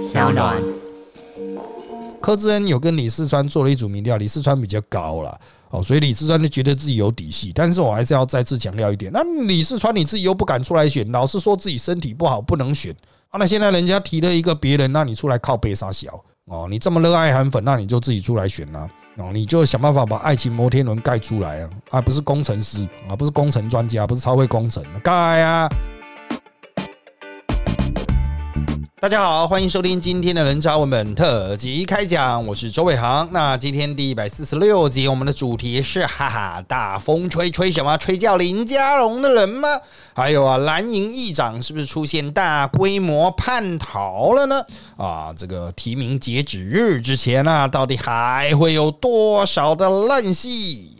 小暖。柯志恩有跟李四川做了一组民调，李四川比较高了。哦，所以李四川就觉得自己有底气，但是我还是要再次强调一点，那李四川你自己又不敢出来选，老是说自己身体不好不能选啊，那现在人家提了一个别人，那你出来靠背啥小哦？你这么热爱韩粉，那你就自己出来选啦，哦，你就想办法把爱情摩天轮盖出来啊，啊不是工程师啊，不是工程专家，不是超会工程盖啊。大家好，欢迎收听今天的人渣文本特辑开讲，我是周伟航。那今天第一百四十六集，我们的主题是哈哈大风吹吹什么？吹叫林家龙的人吗？还有啊，蓝营议长是不是出现大规模叛逃了呢？啊，这个提名截止日之前啊，到底还会有多少的烂戏？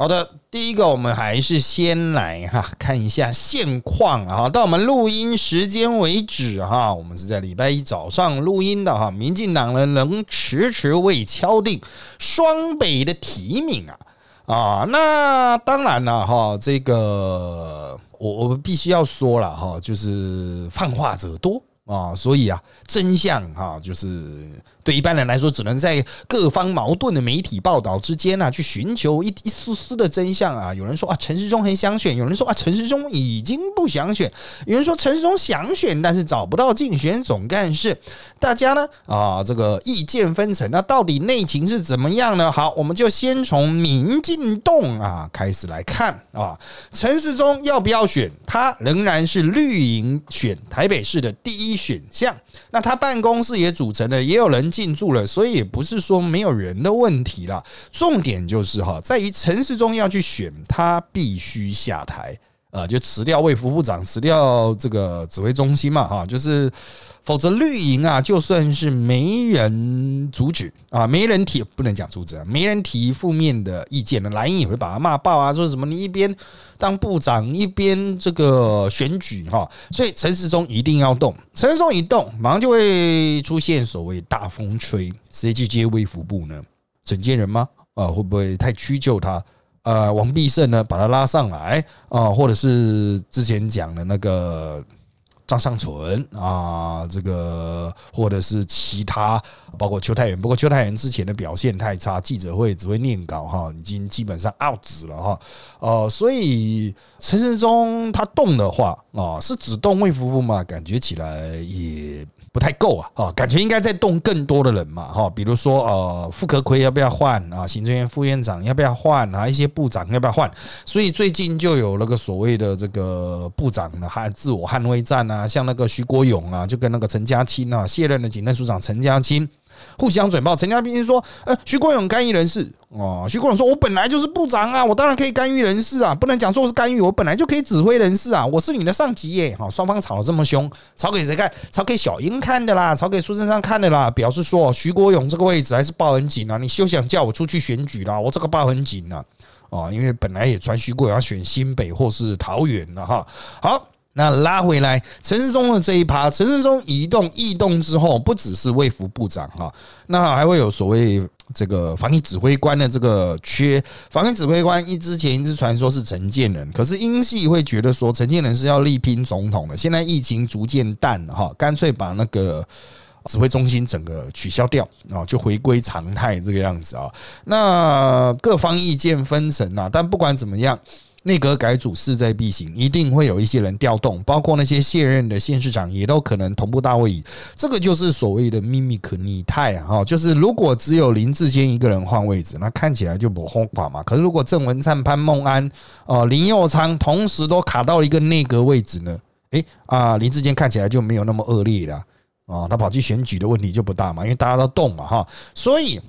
好的，第一个我们还是先来哈看一下现况啊。到我们录音时间为止哈，我们是在礼拜一早上录音的哈。民进党呢仍迟迟未敲定双北的提名啊啊，那当然了哈，这个我我们必须要说了哈，就是泛化者多啊，所以啊，真相哈就是。对一般人来说，只能在各方矛盾的媒体报道之间呢，去寻求一一丝丝的真相啊。有人说啊，陈世忠很想选；有人说啊，陈世忠已经不想选；有人说陈世忠想选，但是找不到竞选总干事。大家呢啊，这个意见分层。那到底内情是怎么样呢？好，我们就先从民进动啊开始来看啊。陈世忠要不要选？他仍然是绿营选台北市的第一选项。那他办公室也组成了，也有人进驻了，所以也不是说没有人的问题了。重点就是哈，在于城市中要去选，他必须下台，呃，就辞掉卫福部长，辞掉这个指挥中心嘛，哈，就是。否则绿营啊，就算是没人阻止啊，没人提，不能讲阻止啊，没人提负面的意见呢，蓝营也会把他骂爆啊，说什么你一边当部长一边这个选举哈，所以陈时中一定要动，陈时中一动，马上就会出现所谓大风吹，谁去接卫福部呢？整建人吗？啊，会不会太屈就他？呃，王必胜呢，把他拉上来啊，或者是之前讲的那个。张尚存啊，这个或者是其他，包括邱泰元。不过邱泰元之前的表现太差，记者会只会念稿哈，已经基本上 out 了哈。呃，所以陈世忠他动的话啊，是只动卫福部嘛？感觉起来也。不太够啊，哦，感觉应该再动更多的人嘛，哈，比如说呃，傅可奎要不要换啊？行政院副院长要不要换啊？一些部长要不要换？所以最近就有那个所谓的这个部长呢，还自我捍卫战啊，像那个徐国勇啊，就跟那个陈家清啊，卸任的警政署长陈家清。互相嘴炮，陈家斌说：“呃，徐国勇干预人事哦。”徐国勇说：“我本来就是部长啊，我当然可以干预人事啊，不能讲说我是干预，我本来就可以指挥人事啊，我是你的上级耶。”好，双方吵得这么凶，吵给谁看？吵给小英看的啦，吵给苏贞昌看的啦，表示说徐国勇这个位置还是抱很紧啊，你休想叫我出去选举啦，我这个抱很紧啊，哦，因为本来也传徐国勇要选新北或是桃园了哈。好。那拉回来，陈世忠的这一趴，陈世忠移动异动之后，不只是卫福部长哈，那还会有所谓这个防疫指挥官的这个缺。防疫指挥官一之前一直传说是陈建仁，可是英系会觉得说陈建仁是要力拼总统的。现在疫情逐渐淡了哈，干脆把那个指挥中心整个取消掉啊，就回归常态这个样子啊。那各方意见分层啊，但不管怎么样。内阁改组势在必行，一定会有一些人调动，包括那些卸任的县市长也都可能同步大位移。这个就是所谓的秘密可逆态啊！哈，就是如果只有林志坚一个人换位置，那看起来就不慌垮嘛。可是如果郑文灿、潘孟安、哦林佑昌同时都卡到一个内阁位置呢？诶啊，林志坚看起来就没有那么恶劣了啊，他跑去选举的问题就不大嘛，因为大家都动嘛哈，所以。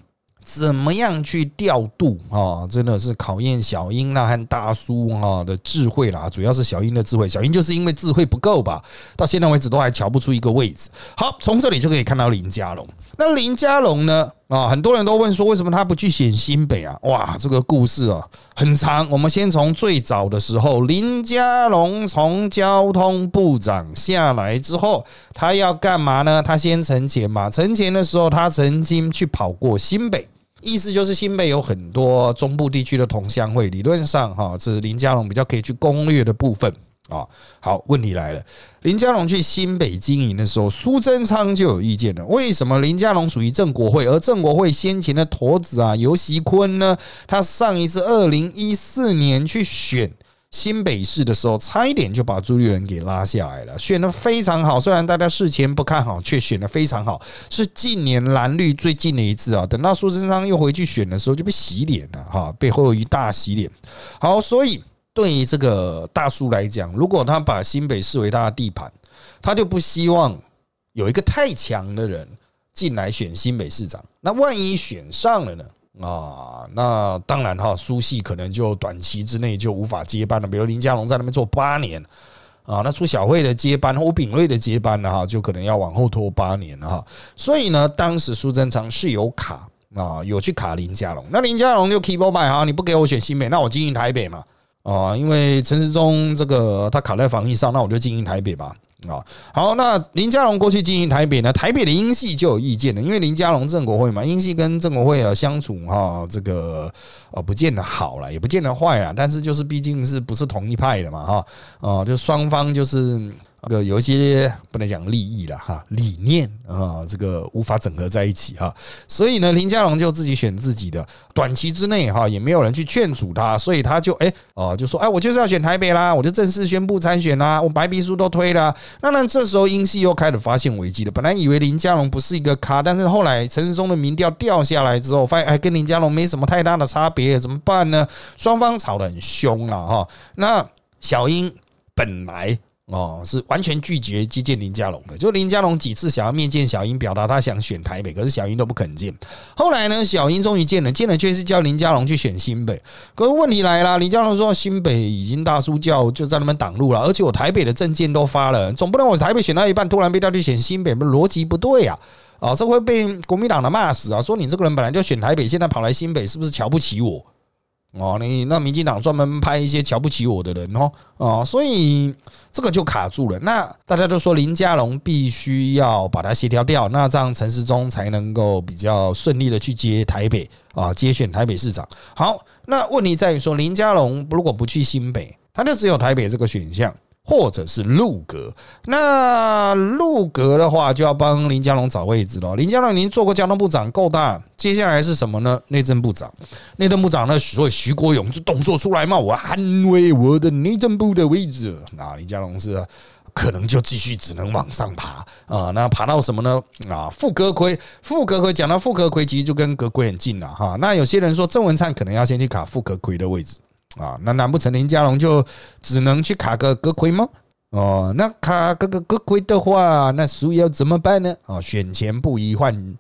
怎么样去调度啊？真的是考验小英那和大叔啊的智慧啦，主要是小英的智慧。小英就是因为智慧不够吧，到现在为止都还瞧不出一个位置。好，从这里就可以看到林家龙。那林佳龙呢？啊，很多人都问说，为什么他不去选新北啊？哇，这个故事啊很长。我们先从最早的时候，林佳龙从交通部长下来之后，他要干嘛呢？他先存钱嘛。存钱的时候，他曾经去跑过新北。意思就是新北有很多中部地区的同乡会，理论上哈，是林佳龙比较可以去攻略的部分啊。好，问题来了，林佳龙去新北经营的时候，苏贞昌就有意见了。为什么林佳龙属于郑国会，而郑国会先前的头子啊尤习坤呢？他上一次二零一四年去选。新北市的时候，差一点就把朱立伦给拉下来了，选的非常好。虽然大家事前不看好，却选的非常好，是近年蓝绿最近的一次啊。等到苏贞昌又回去选的时候，就被洗脸了哈，背后一大洗脸。好，所以对于这个大叔来讲，如果他把新北视为他的地盘，他就不希望有一个太强的人进来选新北市长。那万一选上了呢？啊，那当然哈，苏系可能就短期之内就无法接班了。比如林佳龙在那边做八年啊，那朱小慧的接班，欧炳瑞的接班呢哈，就可能要往后拖八年了哈。所以呢，当时苏贞昌是有卡啊，有去卡林佳龙。那林佳龙就 keep on 哈，你不给我选新北，那我经营台北嘛啊，因为陈时中这个他卡在防疫上，那我就经营台北吧。啊，好，那林佳龙过去经营台北呢？台北的英系就有意见了，因为林佳龙郑国会嘛，英系跟郑国会啊相处哈，这个呃不见得好了，也不见得坏了，但是就是毕竟是不是同一派的嘛哈，啊，就双方就是。这个有一些不能讲利益了哈，理念啊，这个无法整合在一起哈，所以呢，林佳龙就自己选自己的，短期之内哈，也没有人去劝阻他，所以他就哎哦，就说哎，我就是要选台北啦，我就正式宣布参选啦，我白皮书都推了。那那这时候英系又开始发现危机了，本来以为林佳龙不是一个咖，但是后来陈世忠的民调掉下来之后，发现哎，跟林佳龙没什么太大的差别，怎么办呢？双方吵得很凶了哈。那小英本来。哦，是完全拒绝接见林佳龙的。就林佳龙几次想要面见小英，表达他想选台北，可是小英都不肯见。后来呢，小英终于见了，见了却是叫林佳龙去选新北。可是问题来了，林佳龙说新北已经大叔教就在那边挡路了，而且我台北的证件都发了，总不能我台北选到一半，突然被调去选新北，逻辑不对啊！啊，这会被国民党的骂死啊！说你这个人本来就选台北，现在跑来新北，是不是瞧不起我？哦，你那民进党专门拍一些瞧不起我的人哦，哦，所以这个就卡住了。那大家都说林佳龙必须要把它协调掉，那这样陈时中才能够比较顺利的去接台北啊，接选台北市长。好，那问题在于说林佳龙如果不去新北，他就只有台北这个选项。或者是陆阁，那陆阁的话就要帮林佳龙找位置了。林佳龙您做过交通部长，够大。接下来是什么呢？内政部长，内政部长呢所以徐国勇就动作出来嘛，我捍卫我的内政部的位置。那林佳龙是可能就继续只能往上爬啊。那爬到什么呢？啊，副阁魁，副阁魁讲到副阁魁，其实就跟阁魁很近了哈。那有些人说郑文灿可能要先去卡副阁魁的位置。啊，那难不成林家龙就只能去卡个格魁吗？哦，那卡个个格魁的话，那所以要怎么办呢？哦，选前不宜换。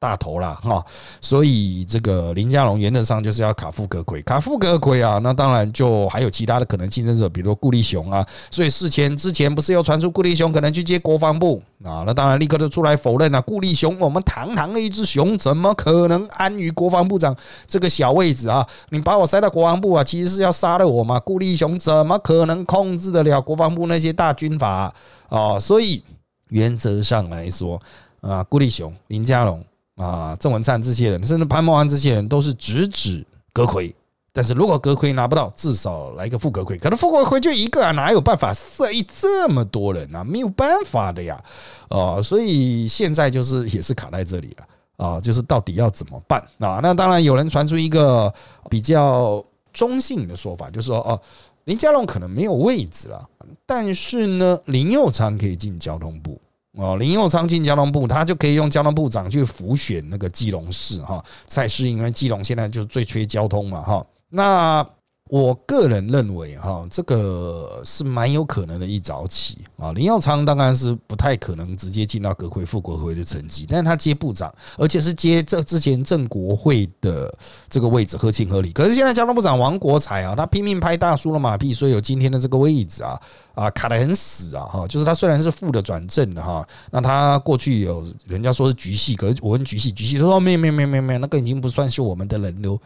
大头啦哈，所以这个林家龙原则上就是要卡富格奎，卡富格奎啊，那当然就还有其他的可能竞争者，比如顾立雄啊。所以事前之前不是又传出顾立雄可能去接国防部啊？那当然立刻就出来否认了。顾立雄，我们堂堂的一只熊，怎么可能安于国防部长这个小位置啊？你把我塞到国防部啊，其实是要杀了我嘛？顾立雄怎么可能控制得了国防部那些大军阀啊？所以原则上来说啊，顾立雄、林家龙。啊，郑文灿这些人，甚至潘孟安这些人，都是直指阁魁。但是如果阁魁拿不到，至少来个副阁魁。可能副阁魁就一个啊，哪有办法设一这么多人啊？没有办法的呀。哦，所以现在就是也是卡在这里了啊，就是到底要怎么办啊？那当然有人传出一个比较中性的说法，就是说哦，林佳龙可能没有位置了，但是呢，林佑昌可以进交通部。哦，林佑昌进交通部，他就可以用交通部长去辅选那个基隆市哈，再是因为基隆现在就最缺交通嘛哈，那。我个人认为，哈，这个是蛮有可能的一早起啊。林耀昌当然是不太可能直接进到国会副国会的层级，但是他接部长，而且是接这之前郑国会的这个位置，合情合理。可是现在交通部长王国才啊，他拼命拍大叔的马屁，所以有今天的这个位置啊，啊卡得很死啊，哈，就是他虽然是副的转正的哈，那他过去有人家说是局系，可是我问局系，局系说没有没有没有没有，那个已经不算是我们的人喽。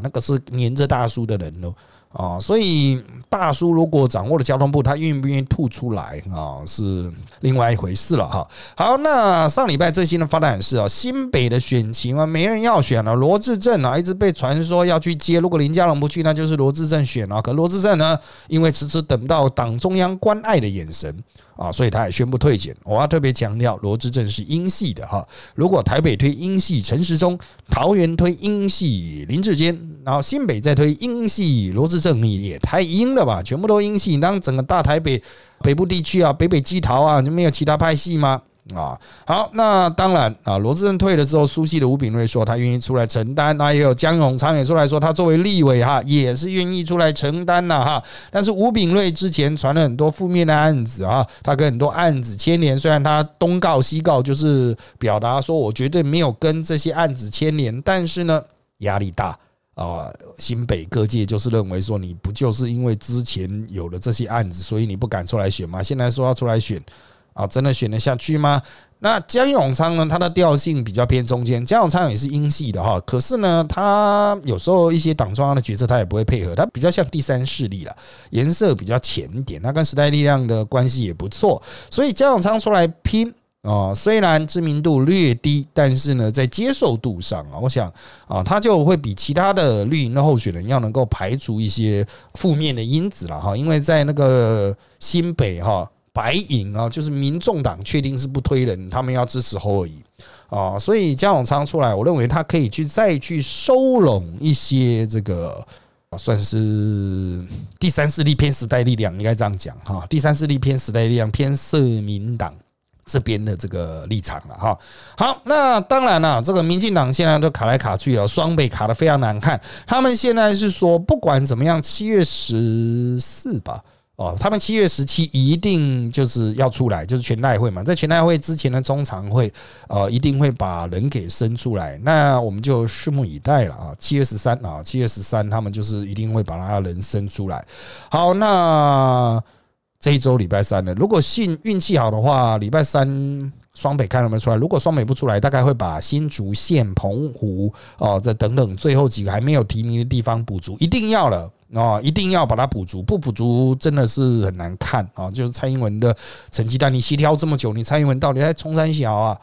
那个是黏着大叔的人喽，啊，所以大叔如果掌握了交通部，他愿不愿意吐出来啊，是另外一回事了哈。好，那上礼拜最新的发展是啊，新北的选情啊，没人要选了，罗志正啊，一直被传说要去接，如果林佳龙不去，那就是罗志正选了。可罗志正呢，因为迟迟等不到党中央关爱的眼神。啊，所以他也宣布退选。我要特别强调，罗志正是英系的哈。如果台北推英系陈时中，桃园推英系林志坚，然后新北再推英系罗志正，你也太英了吧？全部都英系，当整个大台北北部地区啊，北北基桃啊，就没有其他派系吗？啊，好，那当然啊，罗志正退了之后，苏系的吴炳瑞说他愿意出来承担，那也有江永昌也出来说他作为立委哈，也是愿意出来承担了哈。但是吴炳瑞之前传了很多负面的案子啊，他跟很多案子牵连，虽然他东告西告，就是表达说我绝对没有跟这些案子牵连，但是呢，压力大啊，新北各界就是认为说你不就是因为之前有了这些案子，所以你不敢出来选吗？现在说要出来选。啊，真的选得下去吗？那江永昌呢？他的调性比较偏中间。江永昌也是英系的哈，可是呢，他有时候一些党中央的角色他也不会配合，他比较像第三势力了，颜色比较浅一点。他跟时代力量的关系也不错，所以江永昌出来拼啊，虽然知名度略低，但是呢，在接受度上啊，我想啊，他就会比其他的绿营的候选人要能够排除一些负面的因子了哈，因为在那个新北哈。白银啊，就是民众党确定是不推人，他们要支持侯尔谊啊，所以江永昌出来，我认为他可以去再去收拢一些这个算是第三势力偏时代力量，应该这样讲哈，第三势力偏时代力量偏社民党这边的这个立场了哈。好，那当然了，这个民进党现在都卡来卡去了，双北卡的非常难看，他们现在是说不管怎么样，七月十四吧。哦，他们七月十七一定就是要出来，就是全代会嘛，在全代会之前的中常会，呃，一定会把人给生出来。那我们就拭目以待了啊！七月十三啊，七月十三，他们就是一定会把他人生出来。好，那这一周礼拜三呢，如果幸运气好的话，礼拜三双北看有没有出来。如果双北不出来，大概会把新竹县、澎湖哦，这等等最后几个还没有提名的地方补足，一定要了。啊，一定要把它补足，不补足真的是很难看啊！就是蔡英文的成绩单，你协调这么久，你蔡英文到底在冲山小啊？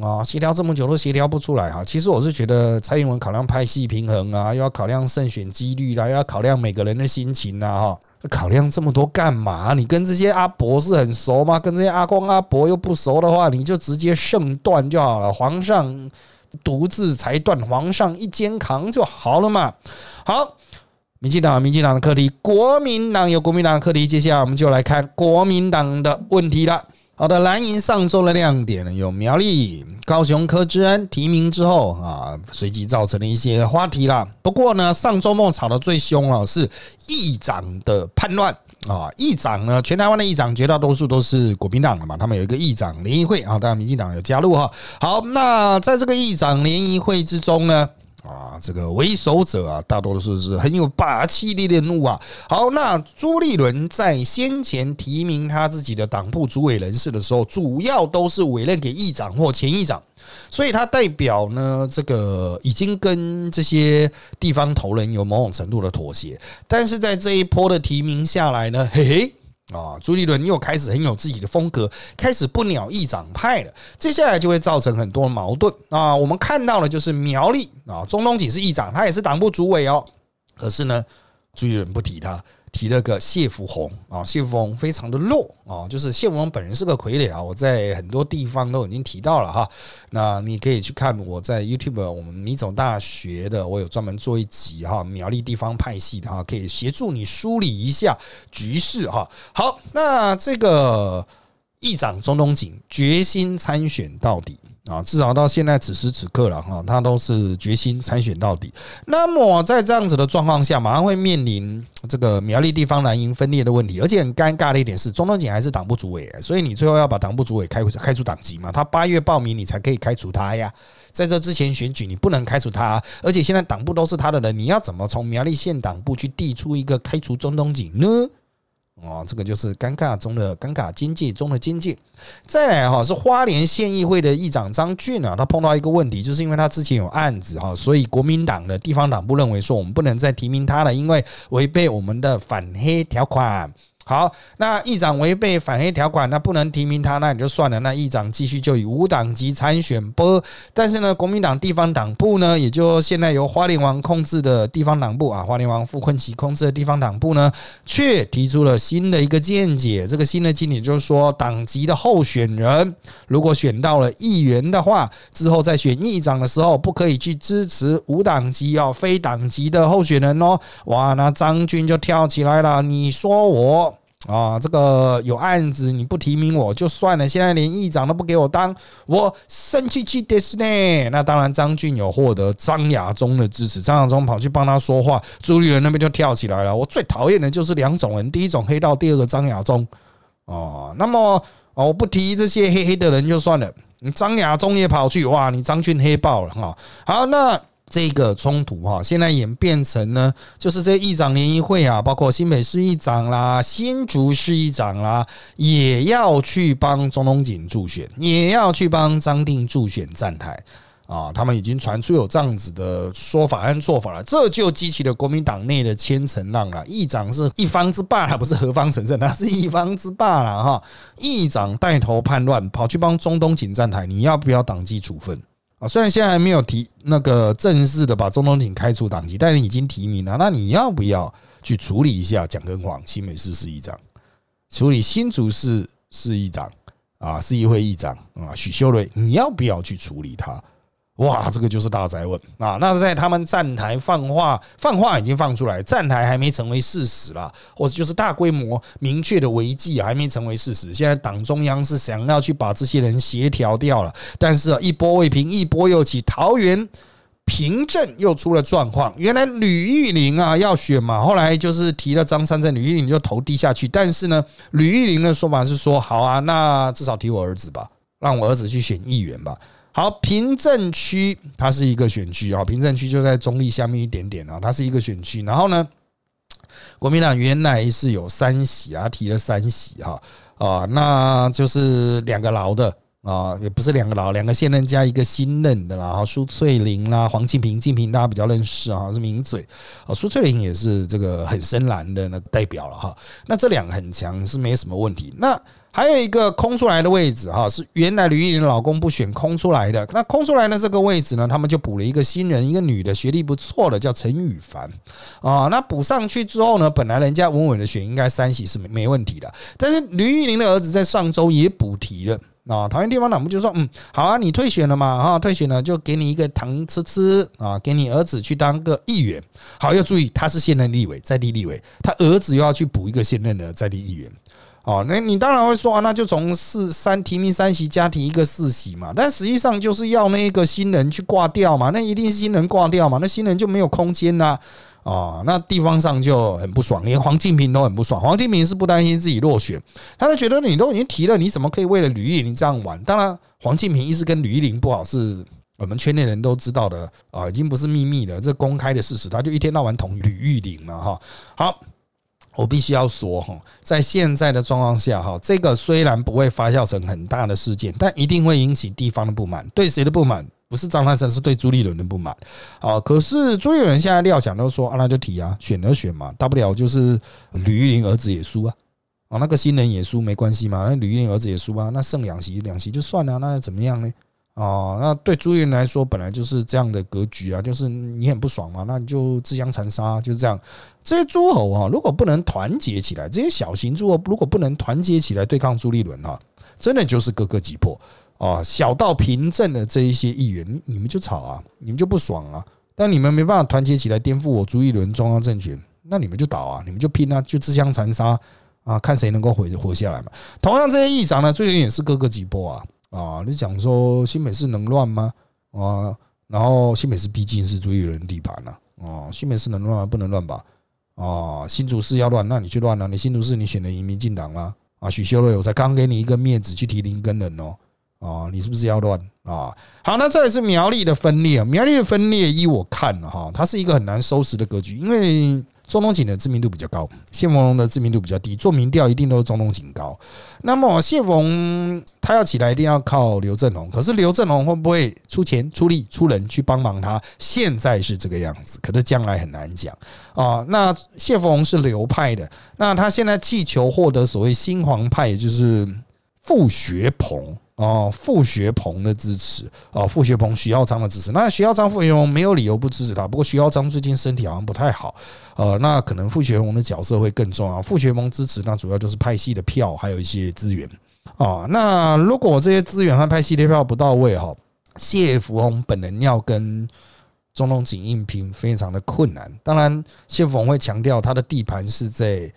啊，协调这么久都协调不出来哈。其实我是觉得蔡英文考量派系平衡啊，又要考量胜选几率啦，又要考量每个人的心情呐，哈，考量这么多干嘛？你跟这些阿伯是很熟吗？跟这些阿公阿伯又不熟的话，你就直接胜断就好了。皇上独自裁断，皇上一肩扛就好了嘛。好。民进党，民进党的课题；国民党有国民党的课题。接下来我们就来看国民党的问题了。好的，蓝营上周的亮点呢，有苗栗、高雄柯志恩提名之后啊，随即造成了一些话题啦。不过呢，上周末吵得最凶了是议长的叛乱啊！议长呢，全台湾的议长绝大多数都是国民党的嘛，他们有一个议长联谊会啊，当然民进党有加入哈。好，那在这个议长联谊会之中呢？啊，这个为首者啊，大多数是很有霸气的人物啊。好，那朱立伦在先前提名他自己的党部主委人士的时候，主要都是委任给议长或前议长，所以他代表呢，这个已经跟这些地方头人有某种程度的妥协。但是在这一波的提名下来呢，嘿嘿。啊，朱立伦又开始很有自己的风格，开始不鸟议长派了，接下来就会造成很多矛盾啊。我们看到的就是苗栗啊，中东锦是议长，他也是党部主委哦，可是呢，朱立伦不提他。提了个谢福洪啊，谢福洪非常的弱啊，就是谢福洪本人是个傀儡啊，我在很多地方都已经提到了哈。那你可以去看我在 YouTube 我们米总大学的，我有专门做一集哈，苗栗地方派系的哈，可以协助你梳理一下局势哈。好，那这个议长中东锦决心参选到底。啊，至少到现在此时此刻了哈，他都是决心参选到底。那么在这样子的状况下，马上会面临这个苗栗地方蓝营分裂的问题，而且很尴尬的一点是，中东锦还是党部主委，所以你最后要把党部主委开开除党籍嘛？他八月报名，你才可以开除他呀。在这之前选举，你不能开除他，而且现在党部都是他的人，你要怎么从苗栗县党部去递出一个开除中东锦呢？哦，这个就是尴尬中的尴尬，经济中的经济。再来哈，是花莲县议会的议长张俊啊，他碰到一个问题，就是因为他之前有案子哈，所以国民党的地方党部认为说，我们不能再提名他了，因为违背我们的反黑条款。好，那议长违背反黑条款，那不能提名他，那也就算了。那议长继续就以无党籍参选不？但是呢，国民党地方党部呢，也就现在由花莲王控制的地方党部啊，花莲王傅昆萁控制的地方党部呢，却提出了新的一个见解。这个新的见解就是说，党籍的候选人如果选到了议员的话，之后在选议长的时候，不可以去支持无党籍啊、非党籍的候选人哦。哇，那张军就跳起来了，你说我？啊，这个有案子你不提名我就算了，现在连议长都不给我当，我生气气的是呢。那当然，张俊有获得张亚中的支持，张亚中跑去帮他说话，朱立伦那边就跳起来了。我最讨厌的就是两种人，第一种黑道，第二个张亚中。哦，那么哦，我不提这些黑黑的人就算了，你张亚中也跑去，哇，你张俊黑爆了哈。好，那。这个冲突哈，现在演变成呢，就是这议长联谊会啊，包括新北市议长啦、新竹市议长啦，也要去帮中东锦助选，也要去帮张定助选站台啊。他们已经传出有这样子的说法和做法了，这就激起了国民党内的千层浪了。议长是一方之霸，他不是何方神圣，他是一方之霸了哈。议长带头叛乱，跑去帮中东锦站台，你要不要党纪处分？虽然现在还没有提那个正式的把中东锦开除党籍，但是已经提名了。那你要不要去处理一下蒋根煌新美市市议长，处理新竹市市议长啊，市议会议长啊，许修睿，你要不要去处理他？哇，这个就是大灾问啊！那在他们站台放话，放话已经放出来，站台还没成为事实啦，或者就是大规模明确的违纪还没成为事实。现在党中央是想要去把这些人协调掉了，但是一波未平，一波又起，桃园平镇又出了状况。原来吕玉玲啊要选嘛，后来就是提了张三镇，吕玉玲就投低下去。但是呢，吕玉玲的说法是说，好啊，那至少提我儿子吧，让我儿子去选议员吧。好，平镇区它是一个选区啊，平镇区就在中立下面一点点啊，它是一个选区。然后呢，国民党原来是有三席啊，提了三席哈啊，那就是两个老的啊，也不是两个老，两个现任加一个新任的啦。哈，苏翠玲啦，黄庆平，庆平大家比较认识啊，是名嘴啊。苏翠玲也是这个很深蓝的那代表了哈。那这两个很强是没什么问题。那还有一个空出来的位置哈，是原来吕玉玲老公不选空出来的。那空出来的这个位置呢，他们就补了一个新人，一个女的，学历不错的，叫陈羽凡啊。那补上去之后呢，本来人家稳稳的选，应该三席是没没问题的。但是吕玉玲的儿子在上周也补提了啊。桃园地方党部就说，嗯，好啊，你退选了嘛，哈，退选了就给你一个糖吃吃啊，给你儿子去当个议员。好，要注意，他是现任立委，在地立委，他儿子又要去补一个现任的在地议员。哦，那你当然会说啊，那就从四三提名三席加提一个四席嘛，但实际上就是要那个新人去挂掉嘛，那一定是新人挂掉嘛，那新人就没有空间啦。啊，那地方上就很不爽，连黄敬平都很不爽。黄敬平是不担心自己落选，他就觉得你都已经提了，你怎么可以为了吕玉玲这样玩？当然，黄敬平一直跟吕玉玲不好，是我们圈内人都知道的啊，已经不是秘密了，这公开的事实，他就一天到晚捅吕玉玲嘛，哈，好。我必须要说哈，在现在的状况下哈，这个虽然不会发酵成很大的事件，但一定会引起地方的不满。对谁的不满？不是张汉生，是对朱立伦的不满。啊，可是朱立伦现在料想都说啊，那就提啊，选了选嘛，大不了就是吕玉玲儿子也输啊，啊，那个新人也输没关系嘛，那吕玉玲儿子也输啊，那剩两席两席就算了，那又怎么样呢？哦，那对朱元来说，本来就是这样的格局啊，就是你很不爽嘛，那你就自相残杀，就是这样。这些诸侯啊，如果不能团结起来，这些小型诸侯如果不能团结起来对抗朱立伦啊，真的就是各个击破啊。小到平镇的这一些议员，你们就吵啊，你们就不爽啊。但你们没办法团结起来颠覆我朱立伦中央政权，那你们就倒啊，你们就拼啊，就自相残杀啊，看谁能够活活下来嘛。同样，这些议长呢，最近也是各个击破啊。啊，你讲说新北市能乱吗？啊，然后新北市毕竟是朱立伦地盘呐，啊，新北市能乱吗？不能乱吧？啊，新竹市要乱，那你去乱了。你新竹市你选的移民进党吗？啊，许修了，我才刚给你一个面子去提林根人哦，啊，你是不是要乱啊？好，那这也是苗栗的分裂，苗栗的分裂，依我看了哈，它是一个很难收拾的格局，因为。中东锦的知名度比较高，谢凤龙的知名度比较低。做民调一定都是中东锦高。那么谢凤他要起来，一定要靠刘振宏。可是刘振宏会不会出钱、出力、出人去帮忙他？现在是这个样子，可是将来很难讲啊。那谢凤是流派的，那他现在气球获得所谓新皇派，也就是傅学鹏。哦，傅学鹏的支持哦，傅学鹏、徐耀昌的支持。那徐耀昌、傅学鹏没有理由不支持他。不过徐耀昌最近身体好像不太好，呃，那可能傅学鹏的角色会更重要。傅学鹏支持，那主要就是派系的票，还有一些资源啊。那如果这些资源和派系的票不到位哈，谢福洪本人要跟中东锦硬拼，非常的困难。当然，谢福洪会强调他的地盘是在。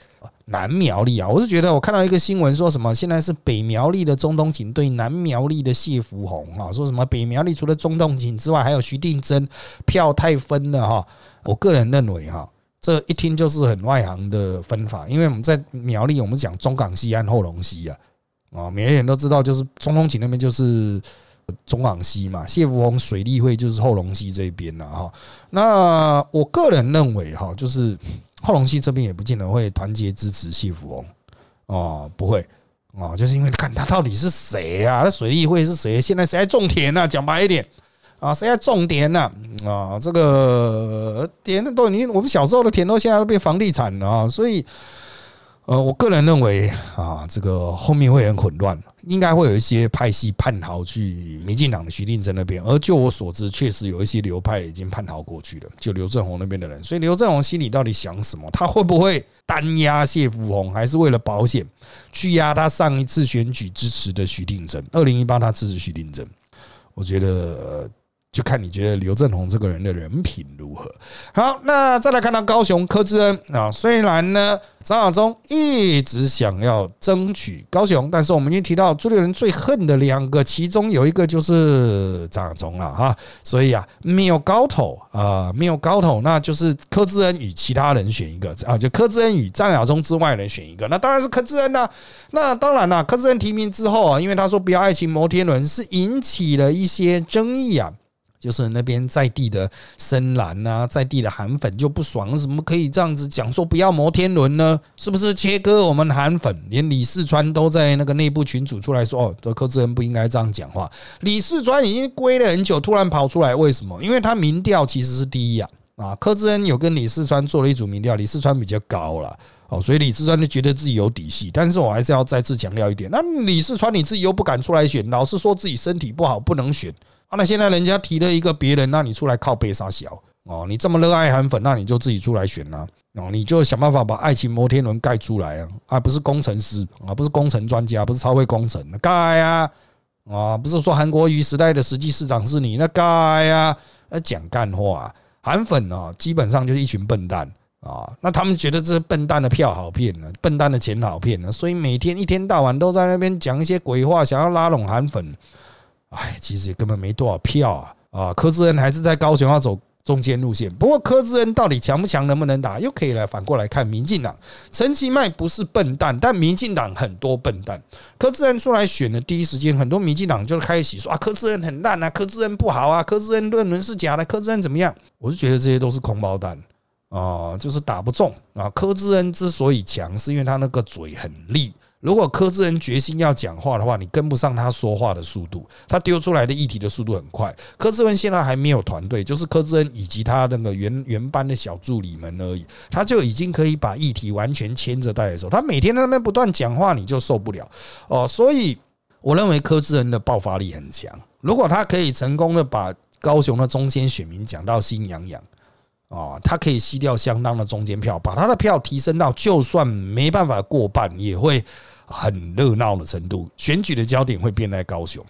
南苗栗啊，我是觉得我看到一个新闻，说什么现在是北苗栗的中东锦对南苗栗的谢福洪啊，说什么北苗栗除了中东锦之外，还有徐定珍，票太分了哈。我个人认为哈，这一听就是很外行的分法，因为我们在苗栗，我们讲中港西岸后龙溪啊，啊，每个人都知道，就是中东锦那边就是中港西嘛，谢福洪水利会就是后龙溪这边了哈。那我个人认为哈，就是。后龙溪这边也不见得会团结支持谢福翁哦，不会哦，就是因为看他到底是谁啊？那水利会是谁？现在谁在种田呢？讲白一点啊，谁在种田呢？啊，这个田都你我们小时候的田都现在都变房地产了啊，所以。呃，我个人认为啊，这个后面会很混乱，应该会有一些派系叛逃去民进党的徐定珍那边。而就我所知，确实有一些流派已经叛逃过去了，就刘正宏那边的人。所以刘正宏心里到底想什么？他会不会单压谢富洪，还是为了保险去压他上一次选举支持的徐定珍？二零一八他支持徐定珍，我觉得。就看你觉得刘振宏这个人的人品如何。好，那再来看到高雄柯志恩啊，虽然呢张亚中一直想要争取高雄，但是我们已经提到朱立伦最恨的两个，其中有一个就是张亚中了哈。所以啊，没有高头啊，没有高头，那就是柯志恩与其他人选一个啊，就柯志恩与张亚中之外人选一个，那当然是柯志恩呐。那当然了，柯志恩提名之后啊，因为他说不要爱情摩天轮，是引起了一些争议啊。就是那边在地的深蓝啊，在地的韩粉就不爽，怎么可以这样子讲说不要摩天轮呢？是不是切割我们韩粉？连李世川都在那个内部群组出来说：“哦，这柯志恩不应该这样讲话。”李世川已经归了很久，突然跑出来，为什么？因为他民调其实是第一啊！啊，柯志恩有跟李世川做了一组民调，李世川比较高了哦，所以李世川就觉得自己有底气。但是我还是要再次强调一点：那李世川你自己又不敢出来选，老是说自己身体不好不能选。啊，那现在人家提了一个别人，那你出来靠背啥小哦？你这么热爱韩粉，那你就自己出来选呐哦！你就想办法把爱情摩天轮盖出来啊！啊，不是工程师啊，不是工程专家，不是超会工程，盖啊啊！不是说韩国瑜时代的实际市长是你那盖啊？那讲干话，韩粉哦，基本上就是一群笨蛋啊！那他们觉得这笨蛋的票好骗呢，笨蛋的钱好骗呢，所以每天一天到晚都在那边讲一些鬼话，想要拉拢韩粉。哎，其实也根本没多少票啊！啊，柯志恩还是在高雄要走中间路线。不过柯志恩到底强不强，能不能打，又可以来反过来看民进党。陈其迈不是笨蛋，但民进党很多笨蛋。柯志恩出来选的第一时间，很多民进党就开始说啊，柯志恩很烂啊，柯志恩不好啊，柯志恩论文是假的，柯志恩怎么样？我是觉得这些都是空包弹啊，就是打不中啊。柯志恩之所以强，是因为他那个嘴很利。如果柯志恩决心要讲话的话，你跟不上他说话的速度，他丢出来的议题的速度很快。柯志恩现在还没有团队，就是柯志恩以及他那个原原班的小助理们而已，他就已经可以把议题完全牵着带的时候。他每天在那边不断讲话，你就受不了哦。所以我认为柯志恩的爆发力很强。如果他可以成功的把高雄的中间选民讲到心痒痒。啊，他可以吸掉相当的中间票，把他的票提升到就算没办法过半，也会很热闹的程度。选举的焦点会变在高雄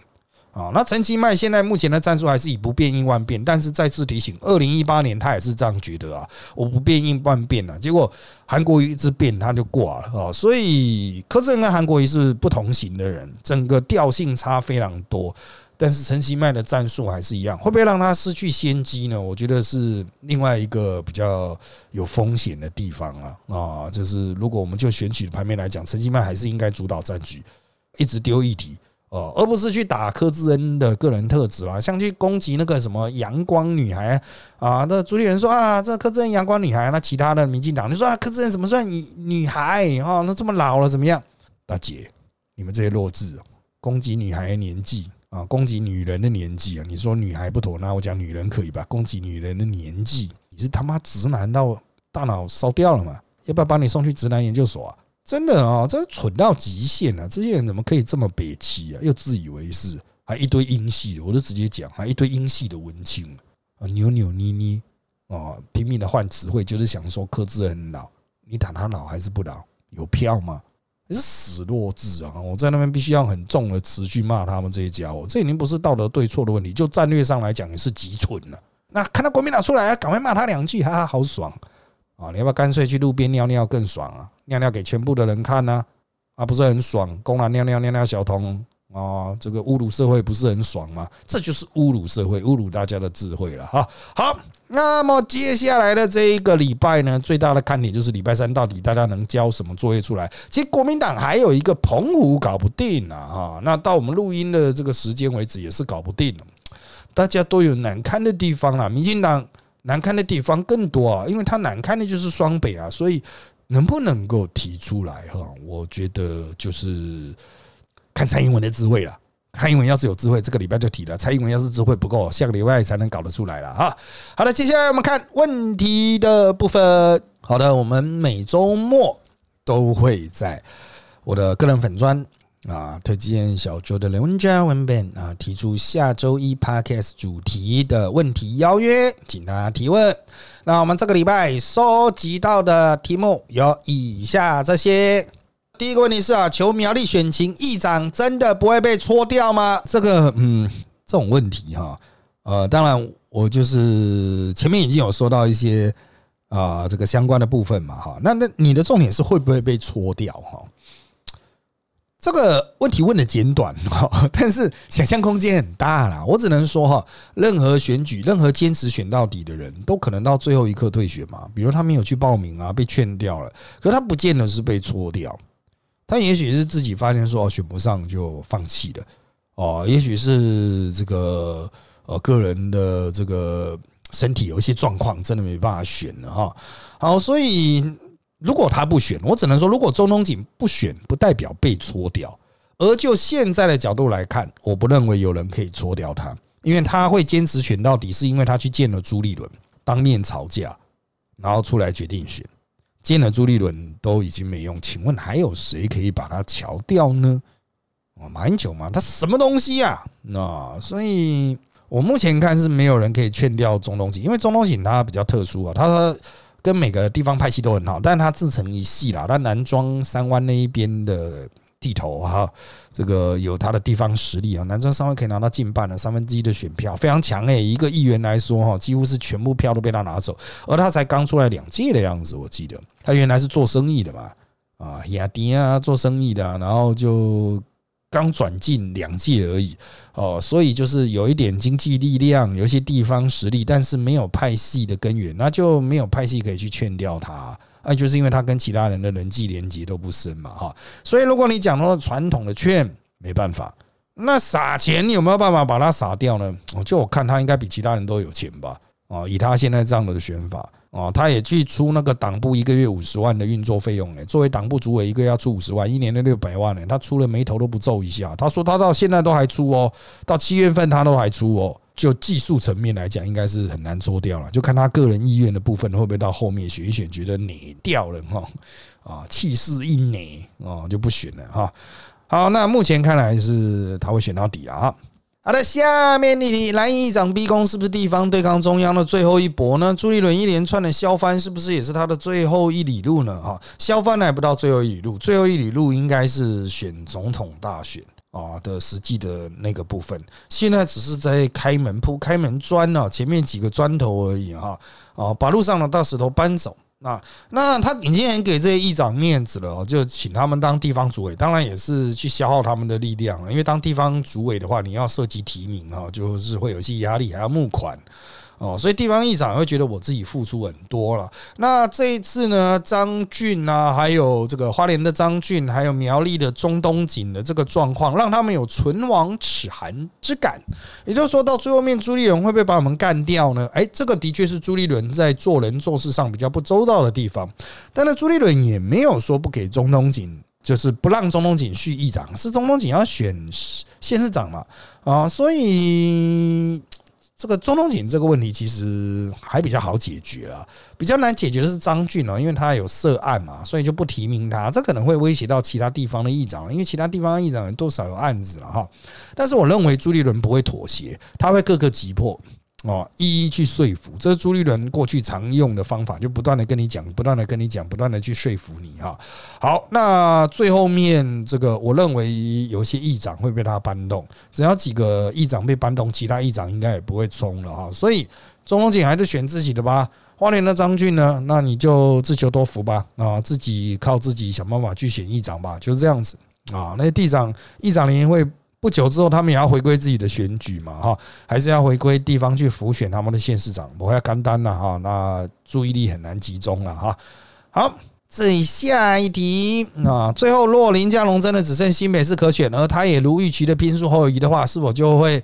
啊。那陈其迈现在目前的战术还是以不变应万变，但是再次提醒，二零一八年他也是这样觉得啊，我不变应万变了。结果韩国瑜一直变，他就挂了啊。所以柯震跟韩国瑜是不同型的人，整个调性差非常多。但是陈其迈的战术还是一样，会不会让他失去先机呢？我觉得是另外一个比较有风险的地方啊啊！就是如果我们就选举的盘面来讲，陈其迈还是应该主导战局，一直丢议题哦，而不是去打柯志恩的个人特质啦，像去攻击那个什么阳光女孩啊，那主理人说啊，这柯志恩阳光女孩，那其他的民进党你说啊，柯志恩怎么算女女孩哦？那这么老了怎么样？大姐，你们这些弱智，攻击女孩的年纪啊，攻击女人的年纪啊，你说女孩不妥，那我讲女人可以吧？攻击女人的年纪，你是他妈直男到大脑烧掉了吗？要不要把你送去直男研究所啊？真的啊，这蠢到极限了！这些人怎么可以这么憋气啊？又自以为是，还一堆英系的，我就直接讲，还一堆英系的文青啊，扭扭捏捏啊，拼命的换词汇，就是想说柯志恩老，你打他老还是不老？有票吗？你是死弱智啊！我在那边必须要很重的词去骂他们这些家伙，这已经不是道德对错的问题，就战略上来讲也是极蠢了。那看到国民党出来，赶快骂他两句，哈哈，好爽啊！你要不要干脆去路边尿尿更爽啊？尿尿给全部的人看呢，啊，不是很爽？公然尿尿尿尿小童啊，这个侮辱社会不是很爽吗？这就是侮辱社会，侮辱大家的智慧了哈。好，那么接下来的这一个礼拜呢，最大的看点就是礼拜三到底大家能交什么作业出来？其实国民党还有一个澎湖搞不定啊，哈，那到我们录音的这个时间为止也是搞不定了。大家都有难堪的地方啦，民进党难堪的地方更多啊，因为他难堪的就是双北啊，所以。能不能够提出来哈？我觉得就是看蔡英文的智慧了。蔡英文要是有智慧，这个礼拜就提了；蔡英文要是智慧不够，下个礼拜才能搞得出来了哈。好的，接下来我们看问题的部分。好的，我们每周末都会在我的个人粉砖啊，推荐小周的人文家文本啊，提出下周一 podcast 主题的问题邀约，请大家提问。那我们这个礼拜收集到的题目有以下这些。第一个问题是啊，求苗栗选情议长真的不会被搓掉吗？这个嗯，这种问题哈，呃，当然我就是前面已经有说到一些啊这个相关的部分嘛哈。那那你的重点是会不会被搓掉哈？这个问题问的简短哈，但是想象空间很大啦。我只能说哈，任何选举，任何坚持选到底的人都可能到最后一刻退选嘛。比如他没有去报名啊，被劝掉了，可他不见得是被搓掉，他也许是自己发现说选不上就放弃了哦，也许是这个呃个人的这个身体有一些状况，真的没办法选了哈。好，所以。如果他不选，我只能说，如果中东锦不选，不代表被搓掉。而就现在的角度来看，我不认为有人可以搓掉他，因为他会坚持选到底，是因为他去见了朱立伦，当面吵架，然后出来决定选。见了朱立伦都已经没用，请问还有谁可以把它调掉呢？哦，马英九嘛，他什么东西呀？那所以我目前看是没有人可以劝掉中东锦，因为中东锦他比较特殊啊，他。跟每个地方派系都很好，但是他自成一系啦。他南庄三湾那一边的地头哈，这个有他的地方实力啊。南庄三湾可以拿到近半的三分之一的选票，非常强诶。一个议员来说哈，几乎是全部票都被他拿走，而他才刚出来两届的样子，我记得他原来是做生意的嘛，啊，亚迪啊，做生意的，然后就。刚转进两届而已哦，所以就是有一点经济力量，有一些地方实力，但是没有派系的根源，那就没有派系可以去劝掉他。那就是因为他跟其他人的人际连接都不深嘛，哈。所以如果你讲到传统的券，没办法，那撒钱你有没有办法把他撒掉呢？就我看他应该比其他人都有钱吧，哦，以他现在这样的选法。哦，他也去出那个党部一个月五十万的运作费用呢。作为党部主委，一个月要出五十万，一年的六百万呢。他出了眉头都不皱一下。他说他到现在都还出哦，到七月份他都还出哦。就技术层面来讲，应该是很难搓掉了。就看他个人意愿的部分会不会到后面选一选，觉得你掉了哈啊，气势一碾哦，就不选了哈。好，那目前看来是他会选到底了啊。好的，下面你题：蓝营议长逼宫是不是地方对抗中央的最后一搏呢？朱立伦一连串的削藩是不是也是他的最后一里路呢？哈，削藩还不到最后一里路，最后一里路应该是选总统大选啊的实际的那个部分。现在只是在开门铺、开门砖呢，前面几个砖头而已哈。啊，把路上的大石头搬走。那那他已经很给这些议长面子了，就请他们当地方主委，当然也是去消耗他们的力量。因为当地方主委的话，你要涉及提名啊，就是会有一些压力，还要募款哦，所以地方议长会觉得我自己付出很多了。那这一次呢，张俊啊，还有这个花莲的张俊，还有苗栗的中东锦的这个状况，让他们有唇亡齿寒之感。也就是说到最后面，朱立伦会不会把我们干掉呢？哎，这个的确是朱立伦在做人做事上比较不周到的地方。但是朱立伦也没有说不给中东锦，就是不让中东锦续议长，是中东锦要选县市长嘛？啊，所以。这个中东锦这个问题其实还比较好解决了，比较难解决的是张俊哦，因为他有涉案嘛，所以就不提名他，这可能会威胁到其他地方的议长，因为其他地方议长多少有案子了哈。但是我认为朱立伦不会妥协，他会各个击破。哦，一一去说服，这是朱立伦过去常用的方法，就不断的跟你讲，不断的跟你讲，不断的去说服你哈。好，那最后面这个，我认为有些议长会被他搬动，只要几个议长被搬动，其他议长应该也不会冲了哈。所以中东锦还是选自己的吧。花莲的张俊呢，那你就自求多福吧啊，自己靠自己想办法去选议长吧，就是这样子啊。那地长、议长联会。不久之后，他们也要回归自己的选举嘛，哈，还是要回归地方去辅选他们的县市长，我要干单了哈，那注意力很难集中了哈。好，这下一题啊，最后若林佳龙真的只剩新北市可选，而他也如预期的拼数后移的话，是否就会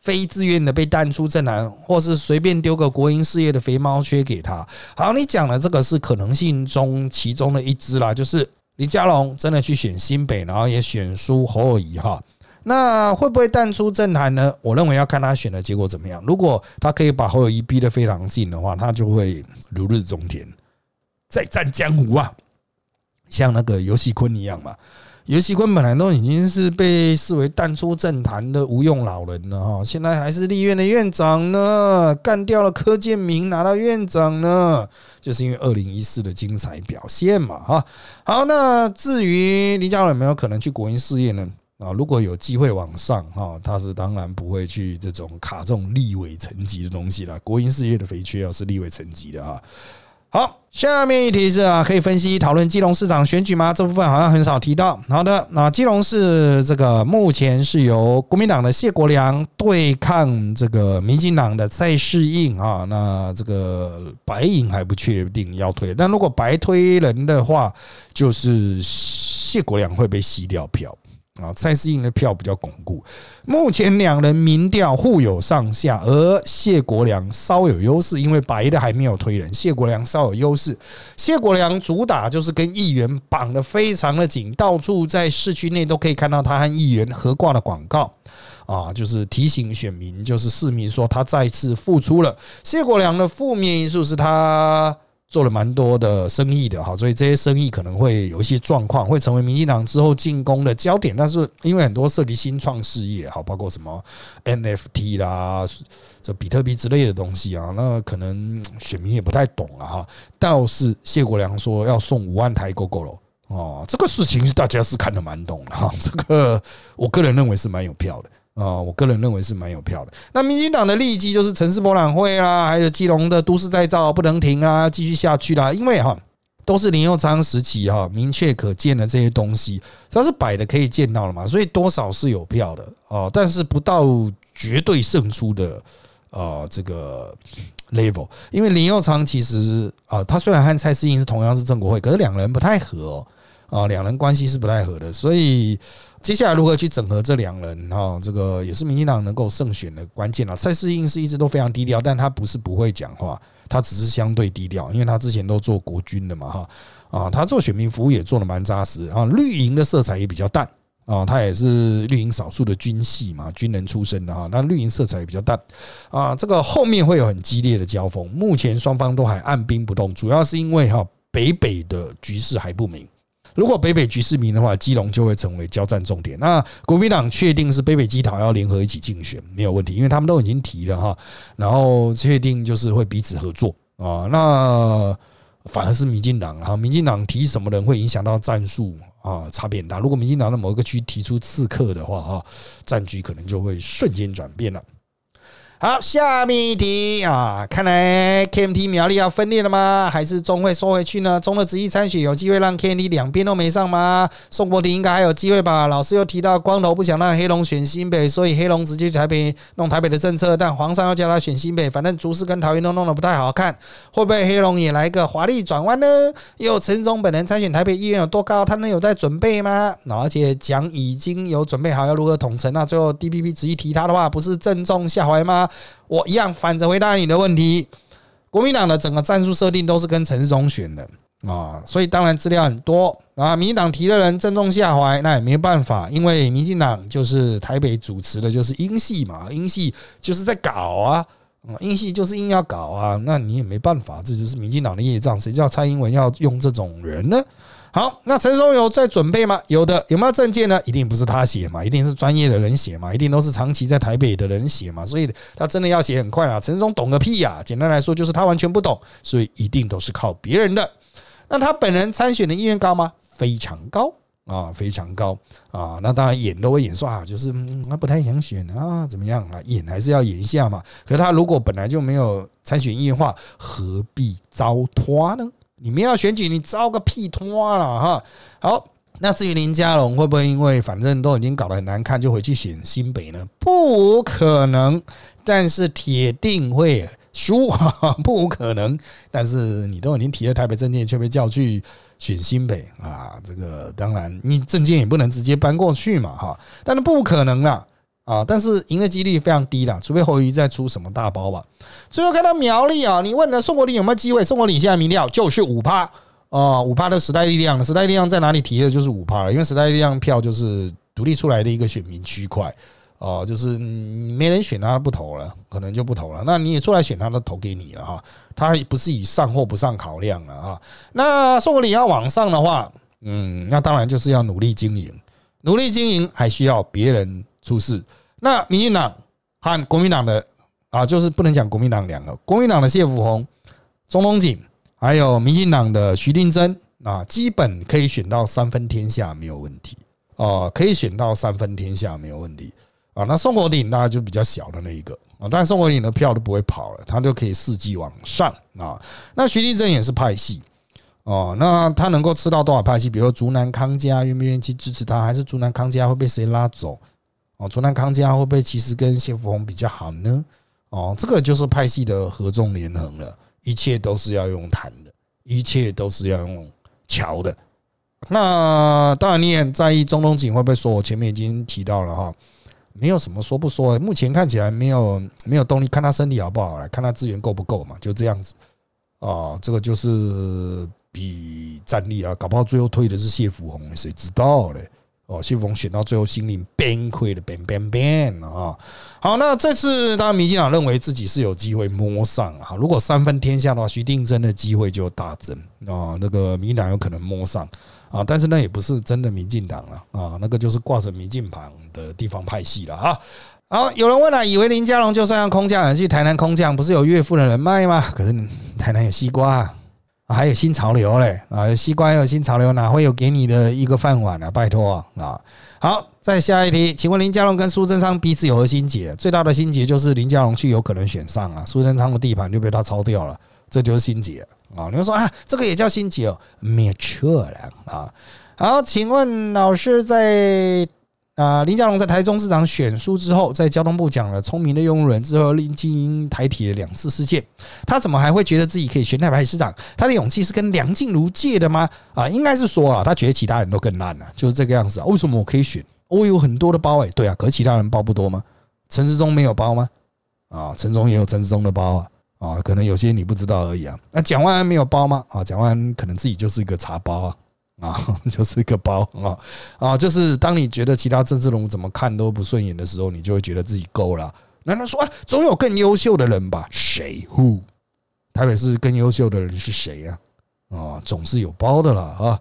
非自愿的被淡出政坛，或是随便丢个国营事业的肥猫缺给他？好，你讲的这个是可能性中其中的一支啦，就是林佳龙真的去选新北，然后也选输侯友谊哈。那会不会淡出政坛呢？我认为要看他选的结果怎么样。如果他可以把侯友谊逼得非常近的话，他就会如日中天，再战江湖啊！像那个游戏坤一样嘛。游戏坤本来都已经是被视为淡出政坛的无用老人了哈，现在还是立院的院长呢，干掉了柯建明拿到院长呢，就是因为二零一四的精彩表现嘛哈。好，那至于林佳龙有没有可能去国营事业呢？啊，如果有机会往上哈，他是当然不会去这种卡这种立委层级的东西了。国营事业的肥缺要是立委层级的啊。好，下面一题是啊，可以分析讨论基隆市长选举吗？这部分好像很少提到。好的，那基隆市这个目前是由国民党的谢国良对抗这个民进党的蔡适应啊。那这个白银还不确定要推，但如果白推人的话，就是谢国良会被吸掉票。啊，蔡适应的票比较巩固。目前两人民调互有上下，而谢国良稍有优势，因为白的还没有推人，谢国良稍有优势。谢国良主打就是跟议员绑得非常的紧，到处在市区内都可以看到他和议员合挂的广告啊，就是提醒选民，就是市民说他再次复出了。谢国良的负面因素是他。做了蛮多的生意的哈，所以这些生意可能会有一些状况，会成为民进党之后进攻的焦点。但是因为很多涉及新创事业哈，包括什么 NFT 啦、这比特币之类的东西啊，那可能选民也不太懂了哈。倒是谢国良说要送五万台 GoGo 了哦，这个事情大家是看得蛮懂的哈。这个我个人认为是蛮有票的。啊，我个人认为是蛮有票的。那民进党的利基就是城市博览会啦，还有基隆的都市再造不能停啊，继续下去啦。因为哈，都是林佑昌时期哈，明确可见的这些东西，只要是摆的可以见到了嘛，所以多少是有票的哦。但是不到绝对胜出的啊这个 level，因为林佑昌其实啊，他虽然和蔡思应是同样是正国会，可是两人不太合哦，两人关系是不太合的，所以。接下来如何去整合这两人哈？这个也是民进党能够胜选的关键了。蔡适应是一直都非常低调，但他不是不会讲话，他只是相对低调，因为他之前都做国军的嘛哈啊，他做选民服务也做的蛮扎实啊。绿营的色彩也比较淡啊，他也是绿营少数的军系嘛，军人出身的哈，那绿营色彩也比较淡啊。这个后面会有很激烈的交锋，目前双方都还按兵不动，主要是因为哈北北的局势还不明。如果北北局势明的话，基隆就会成为交战重点。那国民党确定是北北基桃要联合一起竞选，没有问题，因为他们都已经提了哈。然后确定就是会彼此合作啊。那反而是民进党啊，民进党提什么人会影响到战术啊，差别很大。如果民进党的某一个区提出刺客的话啊，战局可能就会瞬间转变了。好，下面一题啊，看来 KMT 苗栗要分裂了吗？还是中会收回去呢？中的执意参选有机会让 KMT 两边都没上吗？宋国庭应该还有机会吧？老师又提到光头不想让黑龙选新北，所以黑龙直接台北弄台北的政策，但皇上要叫他选新北，反正竹市跟桃园都弄得不太好看，会不会黑龙也来个华丽转弯呢？又陈总本人参选台北意愿有多高？他能有在准备吗？而且讲已经有准备好要如何统称，那最后 DPP 执意提他的话，不是正中下怀吗？我一样反着回答你的问题。国民党的整个战术设定都是跟陈世忠选的啊，所以当然资料很多啊。民进党提的人正中下怀，那也没办法，因为民进党就是台北主持的就是英系嘛，英系就是在搞啊，英系就是硬要搞啊，那你也没办法，这就是民进党的业障。谁叫蔡英文要用这种人呢？好，那陈松有在准备吗？有的，有没有证件呢？一定不是他写嘛，一定是专业的人写嘛，一定都是长期在台北的人写嘛，所以他真的要写很快啊。陈松懂个屁呀！简单来说，就是他完全不懂，所以一定都是靠别人的。那他本人参选的意愿高吗？非常高啊，非常高啊。那当然演都会演说啊，就是他不太想选啊，怎么样啊？演还是要演一下嘛。可是他如果本来就没有参选意愿的话，何必糟拖呢？你们要选举，你招个屁拖了哈！好，那至于林佳龙会不会因为反正都已经搞得很难看，就回去选新北呢？不可能，但是铁定会输，不可能。但是你都已经提了台北证件，却被叫去选新北啊！这个当然，你证件也不能直接搬过去嘛哈！但是不可能啦。啊，但是赢的几率非常低啦，除非侯友再出什么大包吧。最后看到苗栗啊，你问了宋国礼有没有机会？宋国礼现在民调就是五趴啊，五趴的时代力量，时代力量在哪里提的就是五趴了，因为时代力量票就是独立出来的一个选民区块啊，就是没人选他不投了，可能就不投了。那你也出来选他，都投给你了哈，他不是以上或不上考量了啊。那宋国礼要往上的话，嗯，那当然就是要努力经营，努力经营还需要别人。出事，那民进党和国民党的啊，就是不能讲国民党两个，国民党的谢福洪、钟东锦，还有民进党的徐定珍啊，基本可以选到三分天下没有问题啊，可以选到三分天下没有问题啊。那宋国鼎那就比较小的那一个啊，但宋国鼎的票都不会跑了，他就可以伺机往上啊。那徐定珍也是派系哦，那他能够吃到多少派系？比如竹南康家愿不愿意去支持他，还是竹南康家会被谁拉走？哦，竹南康家会不会其实跟谢福洪比较好呢？哦，这个就是派系的合纵连横了，一切都是要用谈的，一切都是要用桥的。那当然，你也很在意中东锦会不会说？我前面已经提到了哈，没有什么说不说，目前看起来没有没有动力，看他身体好不好，来看他资源够不够嘛，就这样子。哦，这个就是比战力啊，搞不好最后推的是谢福洪，谁知道嘞？哦，谢峰选到最后心灵崩溃的，bang bang bang 啊！好，那这次当然民进党认为自己是有机会摸上啊。如果三分天下的话，徐定真的机会就大增啊。那个民进党有可能摸上啊，但是那也不是真的民进党了啊，那个就是挂着民进党的地方派系了啊。好，有人问了，以为林佳龙就算要空降去台南空降，不是有岳父的人脉吗？可是台南有西瓜。还有新潮流嘞啊！西瓜有新潮流，哪会有给你的一个饭碗啊？拜托啊！好，再下一题，请问林佳龙跟苏贞昌彼此有何心结？最大的心结就是林佳龙去有可能选上啊，苏贞昌的地盘就被他抄掉了，这就是心结啊！你们说啊，这个也叫心结哦？没错了啊！好，请问老师在。啊，林佳龙在台中市长选书之后，在交通部讲了聪明的用人之后，林经英台铁两次事件，他怎么还会觉得自己可以选台北市长？他的勇气是跟梁静茹借的吗？啊，应该是说啊，他觉得其他人都更烂了，就是这个样子啊。为什么我可以选？我有很多的包诶，对啊，可其他人包不多吗？陈世忠没有包吗？啊，陈忠也有陈世忠的包啊，啊，可能有些你不知道而已啊。那蒋万安没有包吗？啊，蒋万安可能自己就是一个茶包啊。啊，就是一个包啊啊！就是当你觉得其他政治人物怎么看都不顺眼的时候，你就会觉得自己够了。难道说啊，总有更优秀的人吧？谁？Who？台北市更优秀的人是谁呀？啊，总是有包的了啊！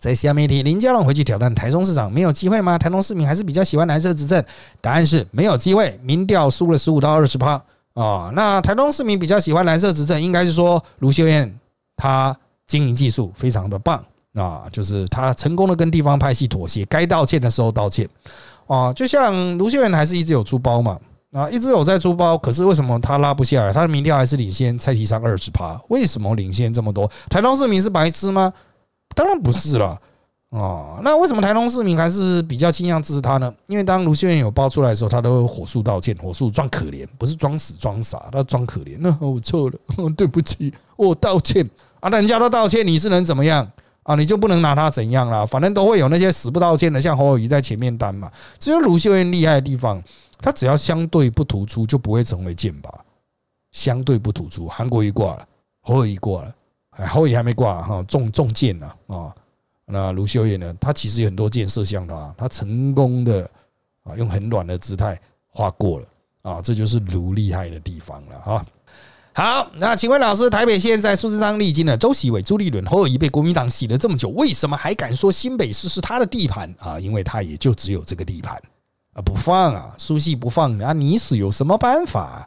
在下面一题，林佳龙回去挑战台中市长，没有机会吗？台中市民还是比较喜欢蓝色执政。答案是没有机会，民调输了十五到二十趴啊。那台中市民比较喜欢蓝色执政，应该是说卢秀燕她经营技术非常的棒。啊，就是他成功的跟地方派系妥协，该道歉的时候道歉，啊，就像卢秀媛还是一直有出包嘛，啊，一直有在出包，可是为什么他拉不下来？他的民调还是领先蔡其昌二十趴，为什么领先这么多？台东市民是白痴吗？当然不是了。哦，那为什么台东市民还是比较倾向支持他呢？因为当卢秀燕有爆出来的时候，他都火速道歉，火速装可怜，不是装死装傻，他装可怜。那 我错了，对不起，我道歉啊！人家都道歉，你是能怎么样啊？你就不能拿他怎样了？反正都会有那些死不道歉的，像侯友谊在前面担嘛。只有卢秀燕厉害的地方，他只要相对不突出，就不会成为剑拔。相对不突出，韩国瑜挂了，侯友谊挂了，侯友谊还没挂哈，中中箭了啊！那卢秀燕呢？她其实有很多箭射向他，她成功的啊，用很软的姿态划过了啊，这就是卢厉害的地方了哈。好，那请问老师，台北现在苏贞昌历经了周习伟、朱立伦、侯友谊被国民党洗了这么久，为什么还敢说新北市是他的地盘啊？因为他也就只有这个地盘啊，不放啊，苏系不放啊，你死有什么办法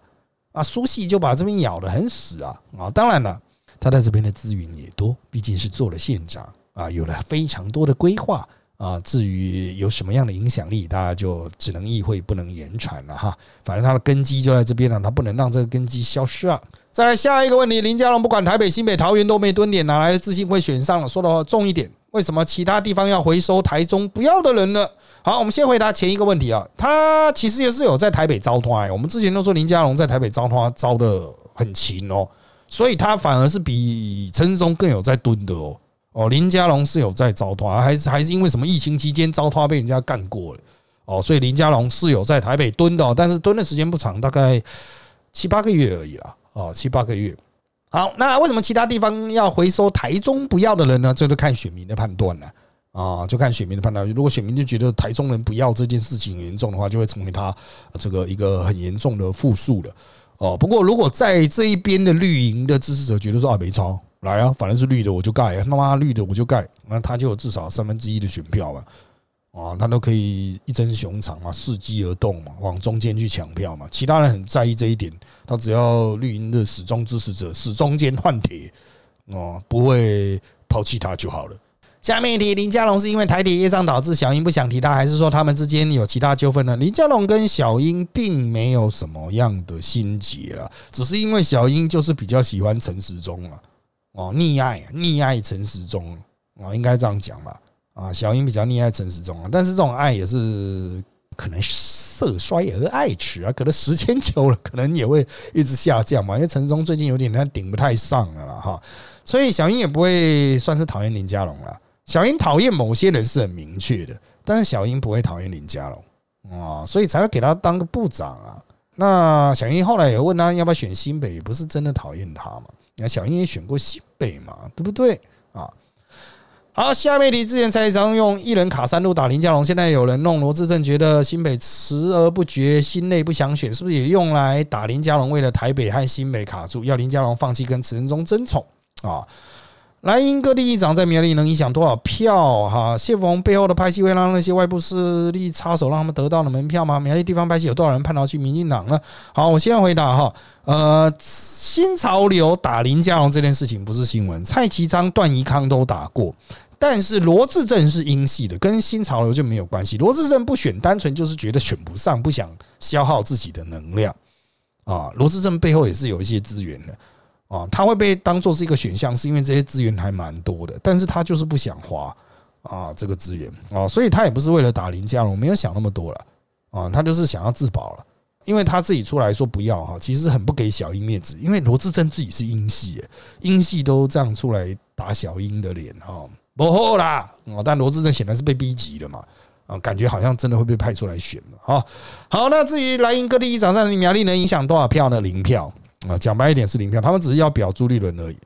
啊？苏系就把这边咬得很死啊啊！当然了，他在这边的资源也多，毕竟是做了县长。啊，有了非常多的规划啊，至于有什么样的影响力，大家就只能意会不能言传了哈。反正他的根基就在这边了，他不能让这个根基消失啊。再来下一个问题，林佳龙不管台北、新北、桃园都没蹲点，哪来的自信会选上了？说的话重一点，为什么其他地方要回收台中不要的人呢？好，我们先回答前一个问题啊，他其实也是有在台北招团，我们之前都说林佳龙在台北招团招的很勤哦，所以他反而是比陈世忠更有在蹲的哦。哦，林家龙是有在招他，还是还是因为什么疫情期间招他被人家干过了？哦，所以林家龙是有在台北蹲的，但是蹲的时间不长，大概七八个月而已啦。哦，七八个月。好，那为什么其他地方要回收台中不要的人呢？这就看选民的判断了。啊，就看选民的判断。如果选民就觉得台中人不要这件事情严重的话，就会成为他这个一个很严重的负数了。哦，不过如果在这一边的绿营的支持者觉得说啊没超。来啊，反正是绿的我就盖，他妈绿的我就盖，那他就有至少三分之一的选票嘛，啊，他都可以一争熊掌嘛，伺机而动嘛，往中间去抢票嘛。其他人很在意这一点，他只要绿营的始终支持者始终间换铁，哦，不会抛弃他就好了。下面一题，林佳龙是因为台铁业障导致小英不想提他，还是说他们之间有其他纠纷呢？林佳龙跟小英并没有什么样的心结了，只是因为小英就是比较喜欢陈时中啊。哦，溺爱溺爱陈时中哦，应该这样讲吧？啊，小英比较溺爱陈时中啊，但是这种爱也是可能色衰而爱弛啊，可能时间久了，可能也会一直下降嘛。因为陈时中最近有点他顶不太上了啦哈，所以小英也不会算是讨厌林佳龙了。小英讨厌某些人是很明确的，但是小英不会讨厌林佳龙啊，所以才会给他当个部长啊。那小英后来也问他要不要选新北，也不是真的讨厌他嘛。那小英也选过西北嘛，对不对啊？好，下面题之前蔡常用一人卡三路打林佳龙，现在有人弄罗志正，觉得新北迟而不决，心内不想选，是不是也用来打林佳龙？为了台北和新北卡住，要林佳龙放弃跟陈仁忠争宠啊？蓝营各地议长在苗栗能影响多少票？哈，谢峰背后的拍戏会让那些外部势力插手，让他们得到了门票吗？苗栗地方拍戏有多少人叛逃去民进党呢？好，我先回答哈。呃，新潮流打林佳龙这件事情不是新闻，蔡其昌、段宜康都打过，但是罗志正是英系的，跟新潮流就没有关系。罗志正不选，单纯就是觉得选不上，不想消耗自己的能量啊。罗志正背后也是有一些资源的。啊，他会被当做是一个选项，是因为这些资源还蛮多的，但是他就是不想花啊这个资源啊，所以他也不是为了打林佳龙，没有想那么多了啊，他就是想要自保了，因为他自己出来说不要哈，其实很不给小英面子，因为罗志珍自己是英系，英系都这样出来打小英的脸哈，不厚啦啊，但罗志珍显然是被逼急了嘛啊，感觉好像真的会被派出来选了啊，好，那至于莱茵各地议长在苗栗能影响多少票呢？零票。啊，讲白一点是零票，他们只是要表朱立伦而已，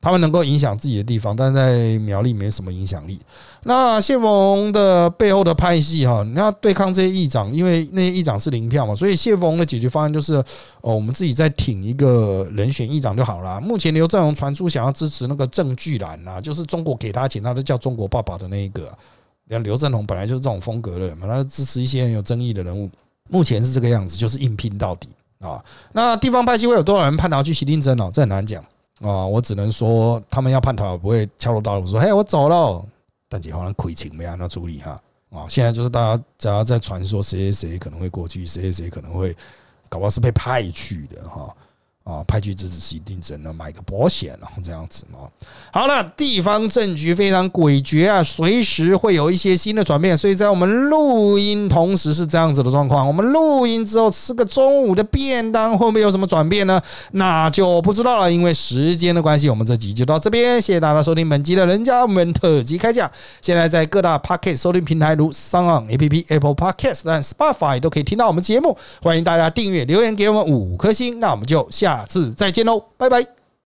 他们能够影响自己的地方，但在苗栗没什么影响力。那谢峰的背后的派系哈，你要对抗这些议长，因为那些议长是零票嘛，所以谢峰的解决方案就是哦，我们自己再挺一个人选议长就好了。目前刘振荣传出想要支持那个郑巨兰啊，就是中国给他钱，他都叫中国爸爸的那一个。像刘振荣本来就是这种风格的人嘛，他支持一些很有争议的人物，目前是这个样子，就是硬拼到底。啊，那地方派系会有多少人叛逃去西定镇哦？这很难讲啊，我只能说他们要叛逃不会敲锣打鼓说，嘿，我走了。但结果呢亏情没让他处理哈，啊。现在就是大家只要在传说谁谁谁可能会过去，谁谁谁可能会，搞不好是被派去的哈。啊派去支持是一定只能买个保险，然后这样子嘛。好了，地方政局非常诡谲啊，随时会有一些新的转变。所以在我们录音同时是这样子的状况。我们录音之后吃个中午的便当，会不会有什么转变呢？那就不知道了。因为时间的关系，我们这集就到这边。谢谢大家收听本集的人家们特辑开讲。现在在各大 Pocket 收听平台如 s o n App、Apple Podcast 和 Spotify 都可以听到我们节目。欢迎大家订阅、留言给我们五颗星。那我们就下。下次再见喽，拜拜。